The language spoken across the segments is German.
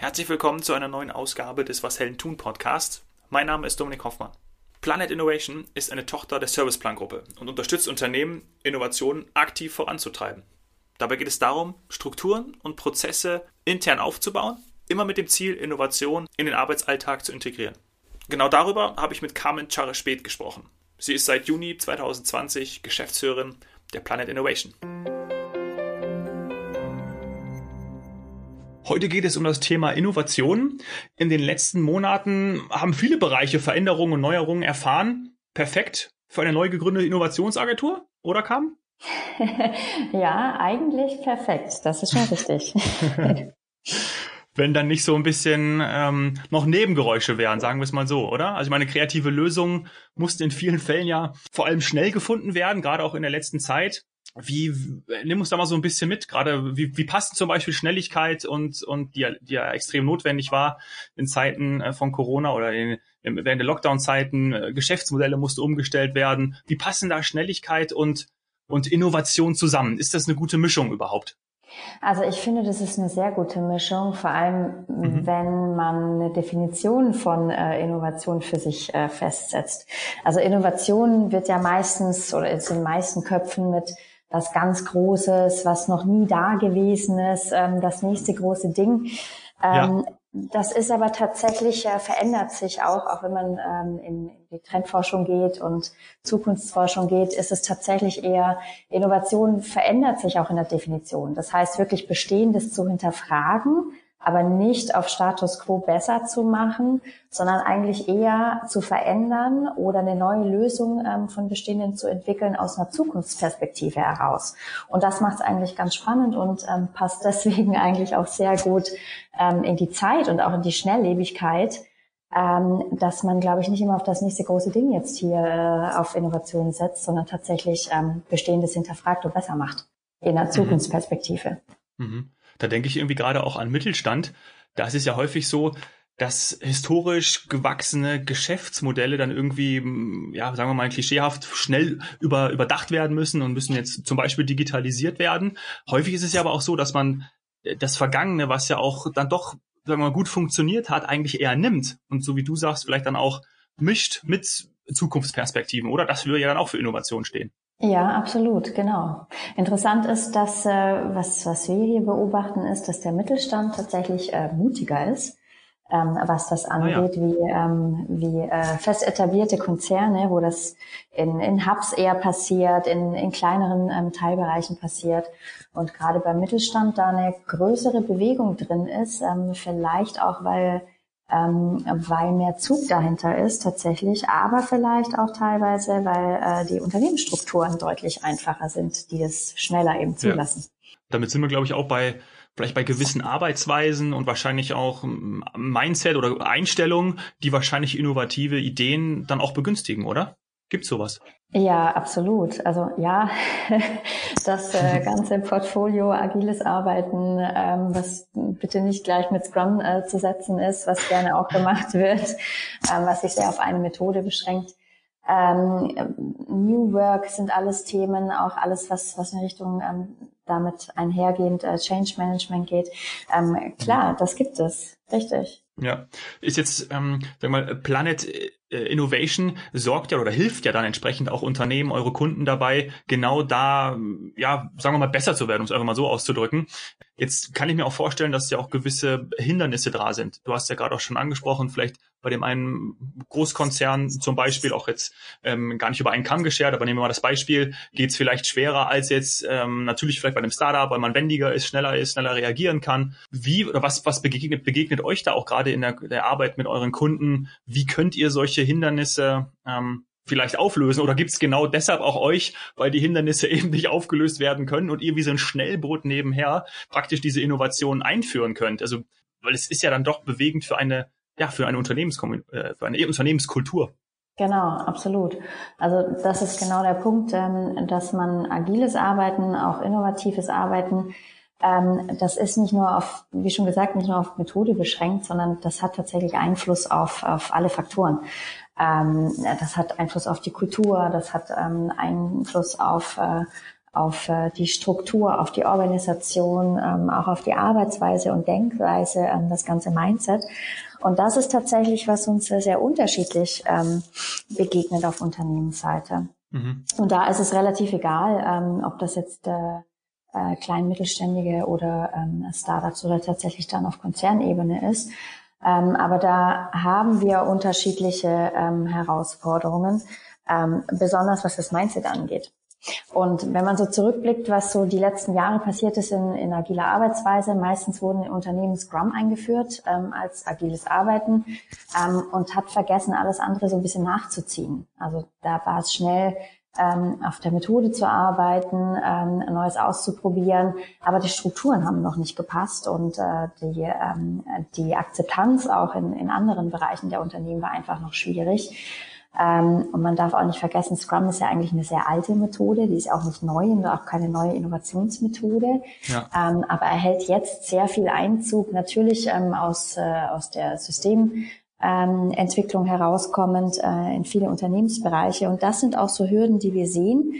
Herzlich willkommen zu einer neuen Ausgabe des Was Helden tun Podcast. Mein Name ist Dominik Hoffmann. Planet Innovation ist eine Tochter der Serviceplan Gruppe und unterstützt Unternehmen, Innovationen aktiv voranzutreiben. Dabei geht es darum, Strukturen und Prozesse intern aufzubauen, immer mit dem Ziel, Innovation in den Arbeitsalltag zu integrieren. Genau darüber habe ich mit Carmen Charre-Speth gesprochen. Sie ist seit Juni 2020 Geschäftsführerin der Planet Innovation. Heute geht es um das Thema Innovation. In den letzten Monaten haben viele Bereiche Veränderungen und Neuerungen erfahren. Perfekt für eine neu gegründete Innovationsagentur, oder Kam? ja, eigentlich perfekt. Das ist schon richtig. Wenn dann nicht so ein bisschen ähm, noch Nebengeräusche wären, sagen wir es mal so, oder? Also meine kreative Lösung musste in vielen Fällen ja vor allem schnell gefunden werden, gerade auch in der letzten Zeit. Wie, nimm uns da mal so ein bisschen mit, gerade wie, wie passt zum Beispiel Schnelligkeit und, und die, die ja extrem notwendig war in Zeiten äh, von Corona oder in, während der Lockdown-Zeiten, äh, Geschäftsmodelle mussten umgestellt werden. Wie passen da Schnelligkeit und, und Innovation zusammen? Ist das eine gute Mischung überhaupt? Also ich finde, das ist eine sehr gute Mischung, vor allem mhm. wenn man eine Definition von äh, Innovation für sich äh, festsetzt. Also Innovation wird ja meistens oder ist in den meisten Köpfen mit was ganz Großes, was noch nie da gewesen ist, ähm, das nächste große Ding. Ähm, ja. Das ist aber tatsächlich, äh, verändert sich auch, auch wenn man ähm, in die Trendforschung geht und Zukunftsforschung geht, ist es tatsächlich eher, Innovation verändert sich auch in der Definition. Das heißt, wirklich Bestehendes zu hinterfragen, aber nicht auf Status quo besser zu machen, sondern eigentlich eher zu verändern oder eine neue Lösung ähm, von bestehenden zu entwickeln aus einer Zukunftsperspektive heraus. Und das macht es eigentlich ganz spannend und ähm, passt deswegen eigentlich auch sehr gut ähm, in die Zeit und auch in die Schnelllebigkeit, ähm, dass man, glaube ich, nicht immer auf das nächste große Ding jetzt hier äh, auf Innovation setzt, sondern tatsächlich ähm, Bestehendes hinterfragt und besser macht in einer mhm. Zukunftsperspektive. Mhm. Da denke ich irgendwie gerade auch an Mittelstand. Da ist es ja häufig so, dass historisch gewachsene Geschäftsmodelle dann irgendwie, mm, ja, sagen wir mal, klischeehaft schnell über, überdacht werden müssen und müssen jetzt zum Beispiel digitalisiert werden. Häufig ist es ja aber auch so, dass man äh, das Vergangene, was ja auch dann doch, sagen wir mal, gut funktioniert hat, eigentlich eher nimmt und so wie du sagst, vielleicht dann auch mischt mit Zukunftsperspektiven, oder? Das würde ja dann auch für Innovation stehen. Ja, absolut, genau. Interessant ist, dass äh, was, was wir hier beobachten, ist, dass der Mittelstand tatsächlich äh, mutiger ist, ähm, was das angeht, ah, ja. wie, ähm, wie äh, fest etablierte Konzerne, wo das in, in Hubs eher passiert, in, in kleineren ähm, Teilbereichen passiert. Und gerade beim Mittelstand da eine größere Bewegung drin ist, ähm, vielleicht auch, weil ähm, weil mehr Zug dahinter ist tatsächlich, aber vielleicht auch teilweise, weil äh, die Unternehmensstrukturen deutlich einfacher sind, die es schneller eben zulassen. Ja. Damit sind wir, glaube ich, auch bei vielleicht bei gewissen Arbeitsweisen und wahrscheinlich auch ähm, Mindset oder Einstellungen, die wahrscheinlich innovative Ideen dann auch begünstigen, oder? Gibt's sowas? Ja, absolut. Also ja, das äh, ganze Portfolio agiles Arbeiten, ähm, was bitte nicht gleich mit Scrum äh, zu setzen ist, was gerne auch gemacht wird, ähm, was sich sehr auf eine Methode beschränkt. Ähm, New Work sind alles Themen, auch alles, was, was in Richtung ähm, damit einhergehend äh, Change Management geht. Ähm, klar, das gibt es, richtig. Ja, ist jetzt, ähm, sag mal, Planet äh, Innovation sorgt ja oder hilft ja dann entsprechend auch Unternehmen, eure Kunden dabei, genau da, ja, sagen wir mal, besser zu werden, um es einfach mal so auszudrücken. Jetzt kann ich mir auch vorstellen, dass ja auch gewisse Hindernisse da sind. Du hast ja gerade auch schon angesprochen, vielleicht bei dem einen Großkonzern zum Beispiel auch jetzt ähm, gar nicht über einen Kamm geschert, aber nehmen wir mal das Beispiel, geht es vielleicht schwerer als jetzt ähm, natürlich vielleicht bei einem Startup, weil man wendiger ist, schneller ist, schneller reagieren kann. Wie oder was, was begegnet, begegnet euch da auch gerade in der, der Arbeit mit euren Kunden? Wie könnt ihr solche Hindernisse ähm, vielleicht auflösen? Oder gibt es genau deshalb auch euch, weil die Hindernisse eben nicht aufgelöst werden können und ihr wie so ein Schnellboot nebenher praktisch diese Innovation einführen könnt? Also, weil es ist ja dann doch bewegend für eine ja, für eine, Unternehmenskommun äh, für eine Unternehmenskultur. Genau, absolut. Also das ist genau der Punkt, ähm, dass man agiles Arbeiten, auch innovatives Arbeiten, das ist nicht nur auf, wie schon gesagt, nicht nur auf Methode beschränkt, sondern das hat tatsächlich Einfluss auf, auf alle Faktoren. Ähm, das hat Einfluss auf die Kultur, das hat Einfluss auf, äh, auf äh, die Struktur, auf die Organisation, ähm, auch auf die Arbeitsweise und Denkweise, ähm, das ganze Mindset. Und das ist tatsächlich, was uns sehr unterschiedlich ähm, begegnet auf Unternehmensseite. Mhm. Und da ist es relativ egal, ähm, ob das jetzt äh, klein mittelständige oder ähm, Startups oder tatsächlich dann auf Konzernebene ist. Ähm, aber da haben wir unterschiedliche ähm, Herausforderungen, ähm, besonders was das Mindset angeht. Und wenn man so zurückblickt, was so die letzten Jahre passiert ist in, in agiler Arbeitsweise, meistens wurden in Unternehmen Scrum eingeführt ähm, als agiles Arbeiten ähm, und hat vergessen, alles andere so ein bisschen nachzuziehen. Also da war es schnell, ähm, auf der Methode zu arbeiten, ähm, Neues auszuprobieren, aber die Strukturen haben noch nicht gepasst und äh, die, ähm, die Akzeptanz auch in, in anderen Bereichen der Unternehmen war einfach noch schwierig. Ähm, und man darf auch nicht vergessen, Scrum ist ja eigentlich eine sehr alte Methode, die ist auch nicht neu und auch keine neue Innovationsmethode. Ja. Ähm, aber er hält jetzt sehr viel Einzug, natürlich ähm, aus, äh, aus der Systementwicklung herauskommend äh, in viele Unternehmensbereiche. Und das sind auch so Hürden, die wir sehen,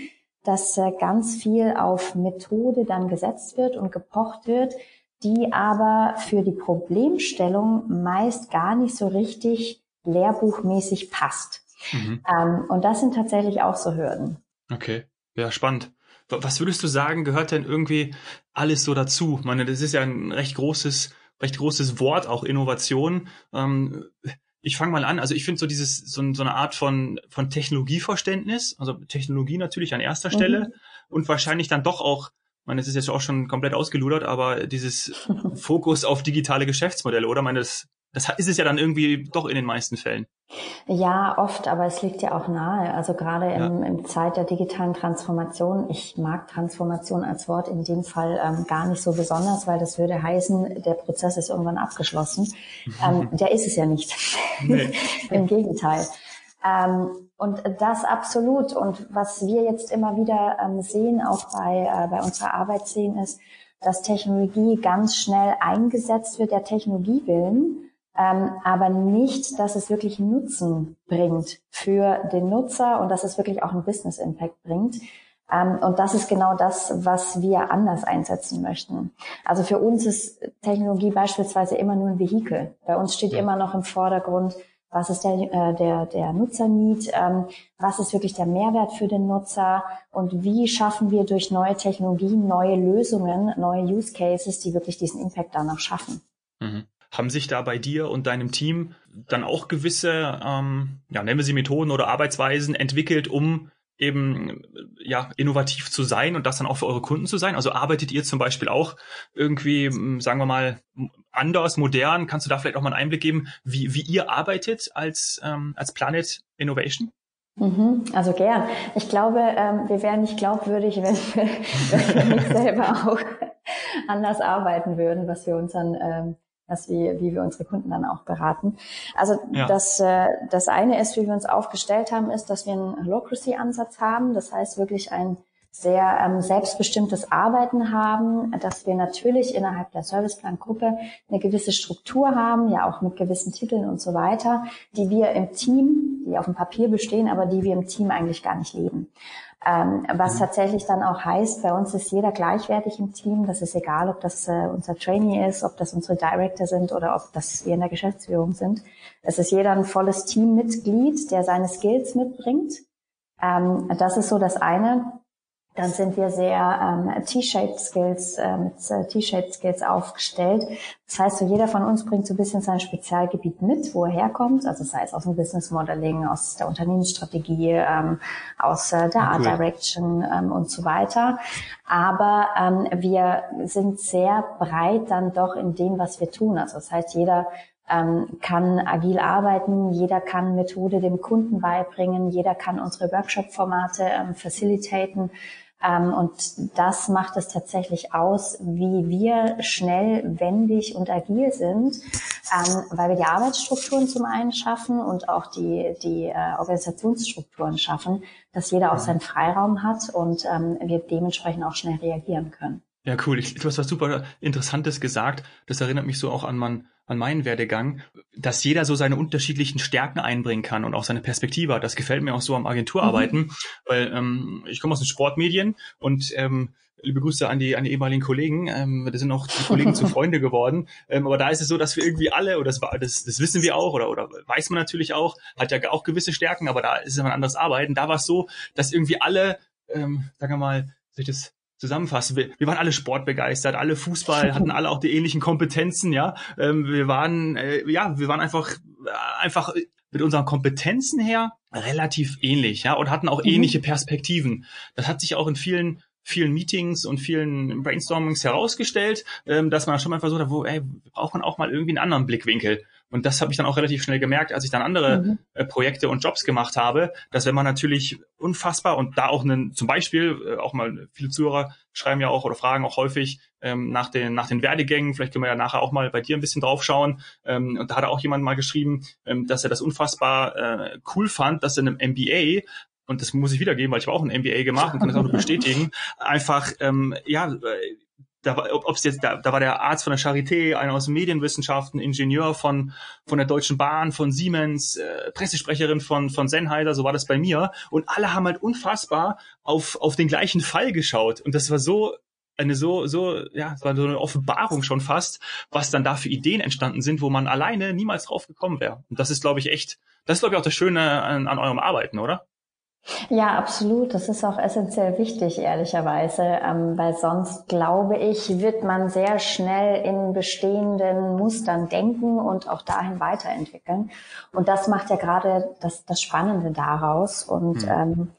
dass äh, ganz viel auf Methode dann gesetzt wird und gepocht wird, die aber für die Problemstellung meist gar nicht so richtig lehrbuchmäßig passt. Mhm. Ähm, und das sind tatsächlich auch so Hürden. Okay, ja, spannend. Was würdest du sagen, gehört denn irgendwie alles so dazu? Ich meine, das ist ja ein recht großes, recht großes Wort, auch Innovation. Ähm, ich fange mal an. Also ich finde so dieses so, so, eine Art von von Technologieverständnis, also Technologie natürlich an erster Stelle mhm. und wahrscheinlich dann doch auch, ich meine, es ist jetzt auch schon komplett ausgeludert, aber dieses Fokus auf digitale Geschäftsmodelle, oder? Ich meine, das das ist es ja dann irgendwie doch in den meisten Fällen. Ja, oft, aber es liegt ja auch nahe. Also gerade im, ja. im Zeit der digitalen Transformation, ich mag Transformation als Wort in dem Fall ähm, gar nicht so besonders, weil das würde heißen, der Prozess ist irgendwann abgeschlossen. Ähm, der ist es ja nicht. Nee. Im Gegenteil. Ähm, und das absolut. Und was wir jetzt immer wieder ähm, sehen, auch bei, äh, bei unserer Arbeit sehen, ist, dass Technologie ganz schnell eingesetzt wird, der Technologie willen ähm, aber nicht, dass es wirklich Nutzen bringt für den Nutzer und dass es wirklich auch einen Business Impact bringt. Ähm, und das ist genau das, was wir anders einsetzen möchten. Also für uns ist Technologie beispielsweise immer nur ein Vehikel. Bei uns steht immer noch im Vordergrund, was ist der, äh, der, der Nutzerneed, ähm, was ist wirklich der Mehrwert für den Nutzer und wie schaffen wir durch neue Technologien neue Lösungen, neue Use Cases, die wirklich diesen Impact dann auch schaffen. Mhm. Haben sich da bei dir und deinem Team dann auch gewisse, ähm, ja, nennen wir sie Methoden oder Arbeitsweisen entwickelt, um eben ja innovativ zu sein und das dann auch für eure Kunden zu sein? Also arbeitet ihr zum Beispiel auch irgendwie, sagen wir mal, anders, modern? Kannst du da vielleicht auch mal einen Einblick geben, wie, wie ihr arbeitet als, ähm, als Planet Innovation? Mhm, also gern. Ich glaube, ähm, wir wären nicht glaubwürdig, wenn wir, wenn wir nicht selber auch anders arbeiten würden, was wir uns dann ähm, was wir, wie wir unsere Kunden dann auch beraten. Also ja. das, äh, das eine ist, wie wir uns aufgestellt haben, ist, dass wir einen Holocracy-Ansatz haben. Das heißt wirklich ein sehr ähm, selbstbestimmtes Arbeiten haben, dass wir natürlich innerhalb der Serviceplan-Gruppe eine gewisse Struktur haben, ja auch mit gewissen Titeln und so weiter, die wir im Team, die auf dem Papier bestehen, aber die wir im Team eigentlich gar nicht leben. Ähm, was mhm. tatsächlich dann auch heißt, bei uns ist jeder gleichwertig im Team. Das ist egal, ob das äh, unser Trainee ist, ob das unsere Director sind oder ob das wir in der Geschäftsführung sind. Es ist jeder ein volles Teammitglied, der seine Skills mitbringt. Ähm, das ist so das eine. Dann sind wir sehr ähm, T-shaped Skills, äh, mit äh, T-shaped Skills aufgestellt. Das heißt, so jeder von uns bringt so ein bisschen sein Spezialgebiet mit, wo er herkommt. Also sei es aus dem Business Modeling, aus der Unternehmensstrategie, ähm, aus äh, der Art Direction ähm, und so weiter. Aber ähm, wir sind sehr breit dann doch in dem, was wir tun. Also das heißt, jeder ähm, kann agil arbeiten, jeder kann Methode dem Kunden beibringen, jeder kann unsere Workshop-Formate ähm, facilitaten. Ähm, und das macht es tatsächlich aus, wie wir schnell, wendig und agil sind, ähm, weil wir die Arbeitsstrukturen zum einen schaffen und auch die, die äh, Organisationsstrukturen schaffen, dass jeder auch seinen Freiraum hat und ähm, wir dementsprechend auch schnell reagieren können. Ja, cool. Ich, du hast was super Interessantes gesagt. Das erinnert mich so auch an, mein, an meinen Werdegang, dass jeder so seine unterschiedlichen Stärken einbringen kann und auch seine Perspektive hat. Das gefällt mir auch so am Agenturarbeiten, mhm. weil ähm, ich komme aus den Sportmedien und ähm, liebe Grüße an die, an die ehemaligen Kollegen. Ähm, das sind auch die Kollegen zu Freunde geworden. Ähm, aber da ist es so, dass wir irgendwie alle, oder das, das, das wissen wir auch, oder, oder weiß man natürlich auch, hat ja auch gewisse Stärken, aber da ist es ein anderes Arbeiten. Da war es so, dass irgendwie alle, ähm, sagen wir mal, soll ich das zusammenfassen. Wir, wir waren alle sportbegeistert, alle Fußball, hatten alle auch die ähnlichen Kompetenzen, ja. Ähm, wir waren, äh, ja, wir waren einfach, äh, einfach mit unseren Kompetenzen her relativ ähnlich, ja, und hatten auch mhm. ähnliche Perspektiven. Das hat sich auch in vielen vielen Meetings und vielen Brainstormings herausgestellt, ähm, dass man schon mal versucht hat, wo, ey, braucht man auch mal irgendwie einen anderen Blickwinkel. Und das habe ich dann auch relativ schnell gemerkt, als ich dann andere mhm. äh, Projekte und Jobs gemacht habe, dass wenn man natürlich unfassbar und da auch einen, zum Beispiel, äh, auch mal viele Zuhörer schreiben ja auch oder fragen auch häufig ähm, nach den nach den Werdegängen, vielleicht können wir ja nachher auch mal bei dir ein bisschen drauf schauen. Ähm, und da hat auch jemand mal geschrieben, ähm, dass er das unfassbar äh, cool fand, dass in einem MBA und das muss ich wiedergeben, weil ich habe auch ein MBA gemacht und kann das auch nur bestätigen, einfach, ähm, ja, da war, ob es jetzt, da, da war der Arzt von der Charité, einer aus den Medienwissenschaften, Ingenieur von, von der Deutschen Bahn, von Siemens, äh, Pressesprecherin von, von Sennheiser, so war das bei mir. Und alle haben halt unfassbar auf, auf den gleichen Fall geschaut. Und das war so eine so, so, ja, es war so eine Offenbarung schon fast, was dann da für Ideen entstanden sind, wo man alleine niemals drauf gekommen wäre. Und das ist, glaube ich, echt, das ist, glaube ich, auch das Schöne an, an eurem Arbeiten, oder? Ja, absolut. Das ist auch essentiell wichtig, ehrlicherweise, ähm, weil sonst, glaube ich, wird man sehr schnell in bestehenden Mustern denken und auch dahin weiterentwickeln. Und das macht ja gerade das, das Spannende daraus. Und mhm. ähm,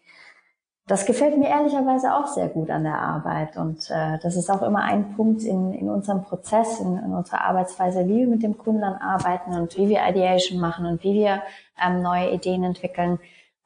das gefällt mir ehrlicherweise auch sehr gut an der Arbeit. Und äh, das ist auch immer ein Punkt in, in unserem Prozess, in, in unserer Arbeitsweise, wie wir mit dem Kunden arbeiten und wie wir Ideation machen und wie wir ähm, neue Ideen entwickeln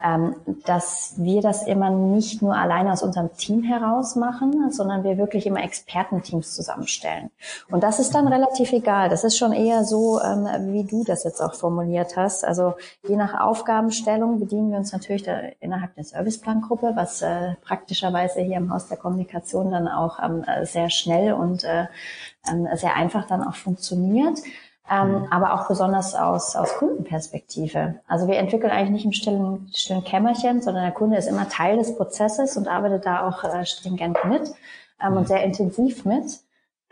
ähm, dass wir das immer nicht nur alleine aus unserem Team heraus machen, sondern wir wirklich immer Expertenteams zusammenstellen. Und das ist dann relativ egal. Das ist schon eher so, ähm, wie du das jetzt auch formuliert hast. Also je nach Aufgabenstellung bedienen wir uns natürlich da innerhalb der Serviceplangruppe, was äh, praktischerweise hier im Haus der Kommunikation dann auch ähm, sehr schnell und äh, sehr einfach dann auch funktioniert ähm, mhm. aber auch besonders aus, aus Kundenperspektive. Also wir entwickeln eigentlich nicht im stillen, stillen Kämmerchen, sondern der Kunde ist immer Teil des Prozesses und arbeitet da auch äh, stringent mit ähm, mhm. und sehr intensiv mit.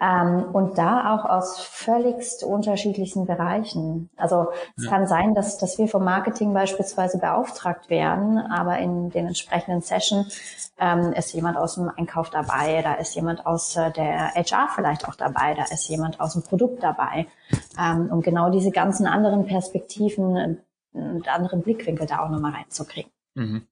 Ähm, und da auch aus völligst unterschiedlichen Bereichen. Also es ja. kann sein, dass, dass wir vom Marketing beispielsweise beauftragt werden, aber in den entsprechenden Session ähm, ist jemand aus dem Einkauf dabei, da ist jemand aus äh, der HR vielleicht auch dabei, da ist jemand aus dem Produkt dabei, ähm, um genau diese ganzen anderen Perspektiven und anderen Blickwinkel da auch nochmal reinzukriegen. Mhm.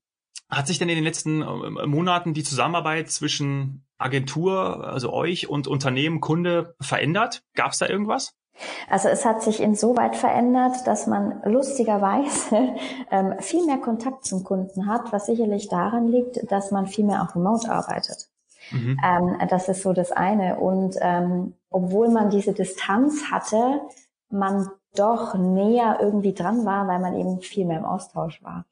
Hat sich denn in den letzten äh, Monaten die Zusammenarbeit zwischen Agentur, also euch und Unternehmen, Kunde verändert? Gab es da irgendwas? Also es hat sich insoweit verändert, dass man lustigerweise ähm, viel mehr Kontakt zum Kunden hat, was sicherlich daran liegt, dass man viel mehr auch remote arbeitet. Mhm. Ähm, das ist so das eine. Und ähm, obwohl man diese Distanz hatte, man doch näher irgendwie dran war, weil man eben viel mehr im Austausch war.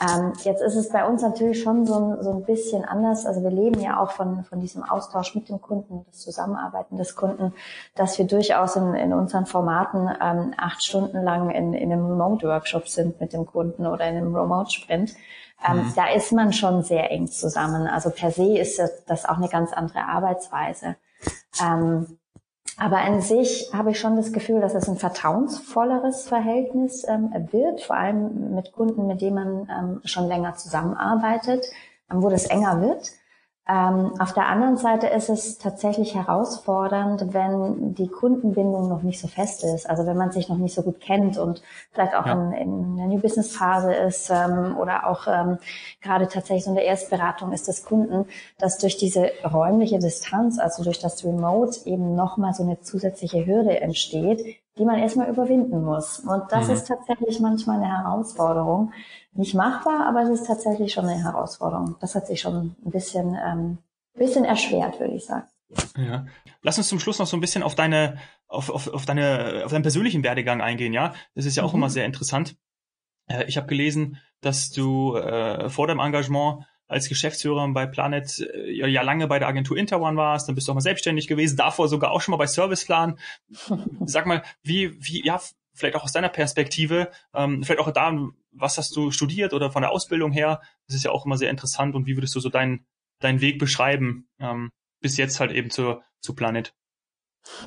Ähm, jetzt ist es bei uns natürlich schon so ein, so ein bisschen anders. Also wir leben ja auch von, von diesem Austausch mit dem Kunden, das Zusammenarbeiten des Kunden, dass wir durchaus in, in unseren Formaten ähm, acht Stunden lang in, in einem Remote-Workshop sind mit dem Kunden oder in einem Remote-Sprint. Ähm, mhm. Da ist man schon sehr eng zusammen. Also per se ist das auch eine ganz andere Arbeitsweise. Ähm, aber an sich habe ich schon das Gefühl, dass es ein vertrauensvolleres Verhältnis ähm, wird, vor allem mit Kunden, mit denen man ähm, schon länger zusammenarbeitet, ähm, wo das enger wird. Ähm, auf der anderen Seite ist es tatsächlich herausfordernd, wenn die Kundenbindung noch nicht so fest ist. Also wenn man sich noch nicht so gut kennt und vielleicht auch ja. in, in der New Business Phase ist ähm, oder auch ähm, gerade tatsächlich so in der Erstberatung ist des Kunden, dass durch diese räumliche Distanz, also durch das Remote eben nochmal so eine zusätzliche Hürde entsteht, die man erstmal überwinden muss. Und das mhm. ist tatsächlich manchmal eine Herausforderung. Nicht machbar, aber es ist tatsächlich schon eine Herausforderung. Das hat sich schon ein bisschen, ähm, bisschen erschwert, würde ich sagen. Ja. Lass uns zum Schluss noch so ein bisschen auf deine, auf, auf, auf deine, auf deinen persönlichen Werdegang eingehen, ja. Das ist ja auch mhm. immer sehr interessant. Äh, ich habe gelesen, dass du äh, vor deinem Engagement als Geschäftsführer bei Planet äh, ja lange bei der Agentur Interone warst, dann bist du auch mal selbstständig gewesen, davor sogar auch schon mal bei Serviceplan. Sag mal, wie, wie, ja, vielleicht auch aus deiner Perspektive, ähm, vielleicht auch da, was hast du studiert oder von der Ausbildung her? Das ist ja auch immer sehr interessant und wie würdest du so deinen, deinen Weg beschreiben, ähm, bis jetzt halt eben zu, zu Planet?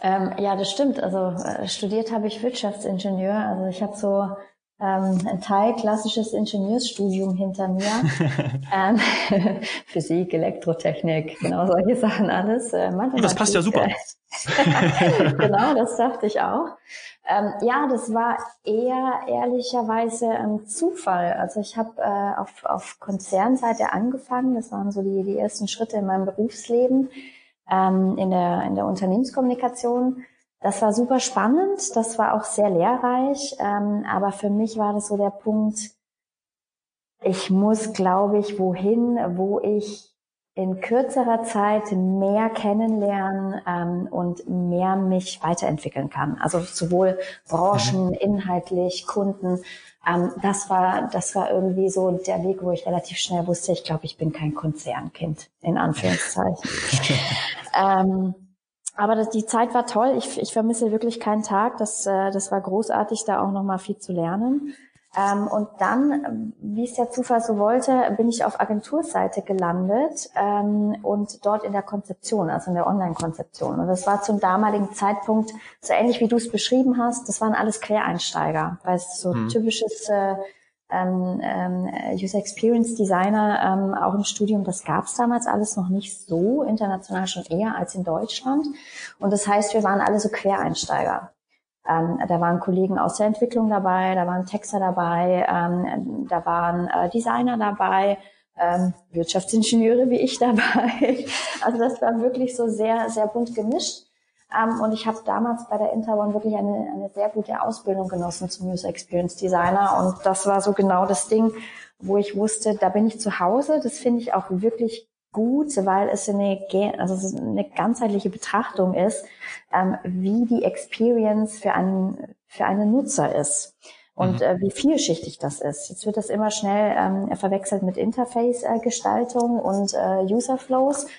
ähm, ja, das stimmt. Also äh, studiert habe ich Wirtschaftsingenieur. Also ich habe so ähm, ein Teil klassisches Ingenieursstudium hinter mir. ähm, Physik, Elektrotechnik, genau solche Sachen alles. Äh, das passt ja super. genau, das dachte ich auch. Ähm, ja, das war eher ehrlicherweise ein Zufall. Also ich habe äh, auf, auf Konzernseite angefangen. Das waren so die, die ersten Schritte in meinem Berufsleben ähm, in, der, in der Unternehmenskommunikation. Das war super spannend, das war auch sehr lehrreich, ähm, aber für mich war das so der Punkt, ich muss, glaube ich, wohin, wo ich in kürzerer Zeit mehr kennenlernen ähm, und mehr mich weiterentwickeln kann. Also sowohl Branchen, mhm. inhaltlich, Kunden. Ähm, das war, das war irgendwie so der Weg, wo ich relativ schnell wusste, ich glaube, ich bin kein Konzernkind, in Anführungszeichen. ähm, aber das, die Zeit war toll. Ich, ich vermisse wirklich keinen Tag. Das, äh, das war großartig, da auch nochmal viel zu lernen. Ähm, und dann, wie es der Zufall so wollte, bin ich auf Agenturseite gelandet ähm, und dort in der Konzeption, also in der Online-Konzeption. Und das war zum damaligen Zeitpunkt so ähnlich wie du es beschrieben hast. Das waren alles Quereinsteiger, weil es so hm. typisches äh, ähm, ähm, User Experience Designer ähm, auch im Studium, das gab es damals alles noch nicht so international schon eher als in Deutschland. Und das heißt, wir waren alle so Quereinsteiger. Ähm, da waren Kollegen aus der Entwicklung dabei, da waren Texter dabei, ähm, da waren äh, Designer dabei, ähm, Wirtschaftsingenieure wie ich dabei. Also das war wirklich so sehr, sehr bunt gemischt. Ähm, und ich habe damals bei der Interone wirklich eine, eine sehr gute Ausbildung genossen zum User Experience Designer. Und das war so genau das Ding, wo ich wusste, da bin ich zu Hause. Das finde ich auch wirklich gut, weil es eine, also eine ganzheitliche Betrachtung ist, ähm, wie die Experience für einen, für einen Nutzer ist und mhm. äh, wie vielschichtig das ist. Jetzt wird das immer schnell ähm, verwechselt mit Interface-Gestaltung äh, und äh, User-Flows. Ähm,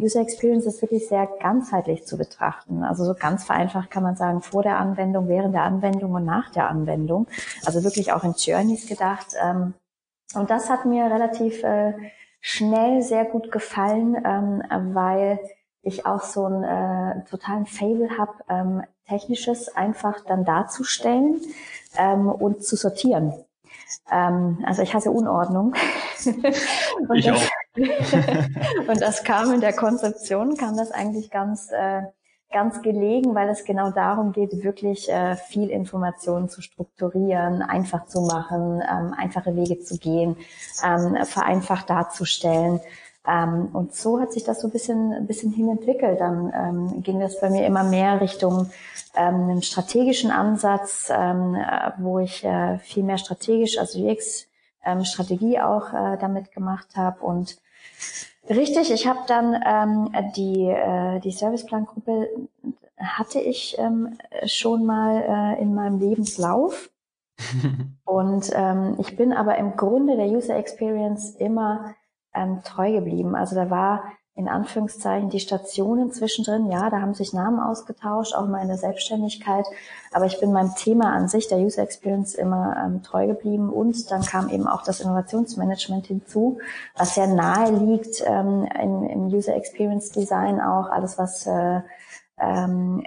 User Experience ist wirklich sehr ganzheitlich zu betrachten. Also so ganz vereinfacht kann man sagen, vor der Anwendung, während der Anwendung und nach der Anwendung. Also wirklich auch in Journeys gedacht. Ähm, und das hat mir relativ äh, schnell sehr gut gefallen, ähm, weil ich auch so einen äh, totalen Fable habe, ähm, technisches einfach dann darzustellen ähm, und zu sortieren. Ähm, also ich hasse Unordnung. ich das, und das kam in der Konzeption, kam das eigentlich ganz äh, ganz gelegen, weil es genau darum geht, wirklich äh, viel Informationen zu strukturieren, einfach zu machen, ähm, einfache Wege zu gehen, ähm, vereinfacht darzustellen. Ähm, und so hat sich das so ein bisschen, ein bisschen hinentwickelt. Dann ähm, ging das bei mir immer mehr Richtung ähm, einen strategischen Ansatz, ähm, äh, wo ich äh, viel mehr strategisch, also UX-Strategie ähm, auch äh, damit gemacht habe und Richtig, ich habe dann ähm, die, äh, die Serviceplangruppe hatte ich ähm, schon mal äh, in meinem Lebenslauf. und ähm, ich bin aber im Grunde der User Experience immer ähm, treu geblieben. Also da war in Anführungszeichen die Stationen zwischendrin. Ja, da haben sich Namen ausgetauscht, auch mal in der Selbstständigkeit. Aber ich bin meinem Thema an sich, der User Experience, immer ähm, treu geblieben. Und dann kam eben auch das Innovationsmanagement hinzu, was sehr nahe liegt ähm, im, im, User Experience Design auch. Alles, was äh, ähm,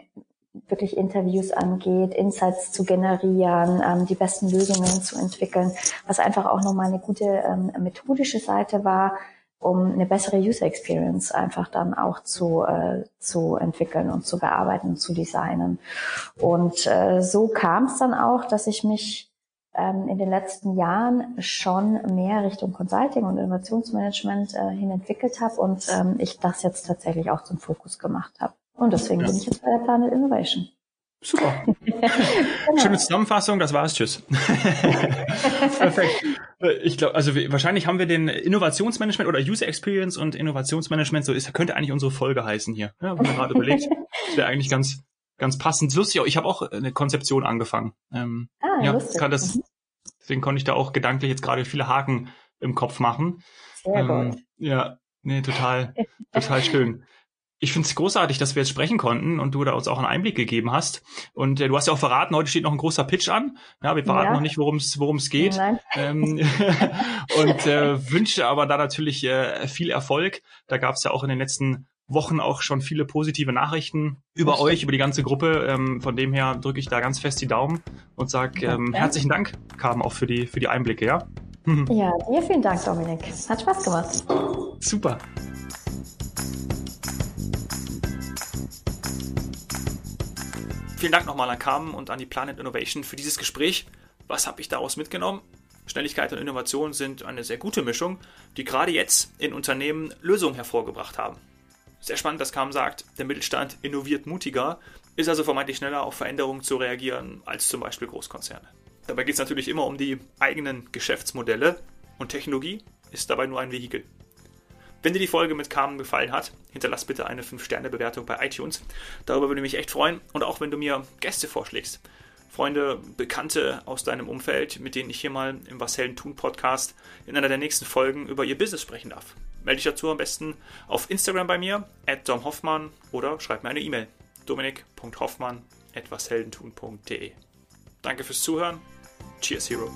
wirklich Interviews angeht, Insights zu generieren, ähm, die besten Lösungen zu entwickeln, was einfach auch nochmal eine gute ähm, methodische Seite war, um eine bessere User Experience einfach dann auch zu, äh, zu entwickeln und zu bearbeiten und zu designen. Und äh, so kam es dann auch, dass ich mich ähm, in den letzten Jahren schon mehr Richtung Consulting und Innovationsmanagement äh, hin entwickelt habe und ähm, ich das jetzt tatsächlich auch zum Fokus gemacht habe. Und deswegen ja. bin ich jetzt bei der Planet Innovation. Super. genau. Schöne Zusammenfassung, das war's. Tschüss. Perfekt. Ich glaube, also wahrscheinlich haben wir den Innovationsmanagement oder User Experience und Innovationsmanagement, so ist, könnte eigentlich unsere Folge heißen hier. Ja, habe mir gerade überlegt. Das wäre eigentlich ganz, ganz passend. Lustig, ich habe auch eine Konzeption angefangen. Ähm, ah, ja, lustig. Kann das, mhm. deswegen konnte ich da auch gedanklich jetzt gerade viele Haken im Kopf machen. Sehr ähm, gut. Ja, nee, total, total schön ich finde es großartig, dass wir jetzt sprechen konnten und du da uns auch einen Einblick gegeben hast. Und äh, du hast ja auch verraten, heute steht noch ein großer Pitch an. Ja, wir verraten ja. noch nicht, worum es geht. Ähm, und äh, wünsche aber da natürlich äh, viel Erfolg. Da gab es ja auch in den letzten Wochen auch schon viele positive Nachrichten über euch, über die ganze Gruppe. Ähm, von dem her drücke ich da ganz fest die Daumen und sage ähm, herzlichen Dank, Carmen, auch für die, für die Einblicke, ja? Ja, dir vielen Dank, Dominik. Hat Spaß gemacht. Super. Vielen Dank nochmal an Carmen und an die Planet Innovation für dieses Gespräch. Was habe ich daraus mitgenommen? Schnelligkeit und Innovation sind eine sehr gute Mischung, die gerade jetzt in Unternehmen Lösungen hervorgebracht haben. Sehr spannend, dass Carmen sagt, der Mittelstand innoviert mutiger, ist also vermeintlich schneller auf Veränderungen zu reagieren als zum Beispiel Großkonzerne. Dabei geht es natürlich immer um die eigenen Geschäftsmodelle und Technologie ist dabei nur ein Vehikel. Wenn dir die Folge mit Carmen gefallen hat, hinterlass bitte eine 5-Sterne-Bewertung bei iTunes. Darüber würde ich mich echt freuen. Und auch wenn du mir Gäste vorschlägst. Freunde, Bekannte aus deinem Umfeld, mit denen ich hier mal im Was Helden tun Podcast in einer der nächsten Folgen über ihr Business sprechen darf. Melde dich dazu am besten auf Instagram bei mir, at domhoffmann oder schreib mir eine E-Mail. dominik.hoffmann at washeldentun.de Danke fürs Zuhören. Cheers, Hero.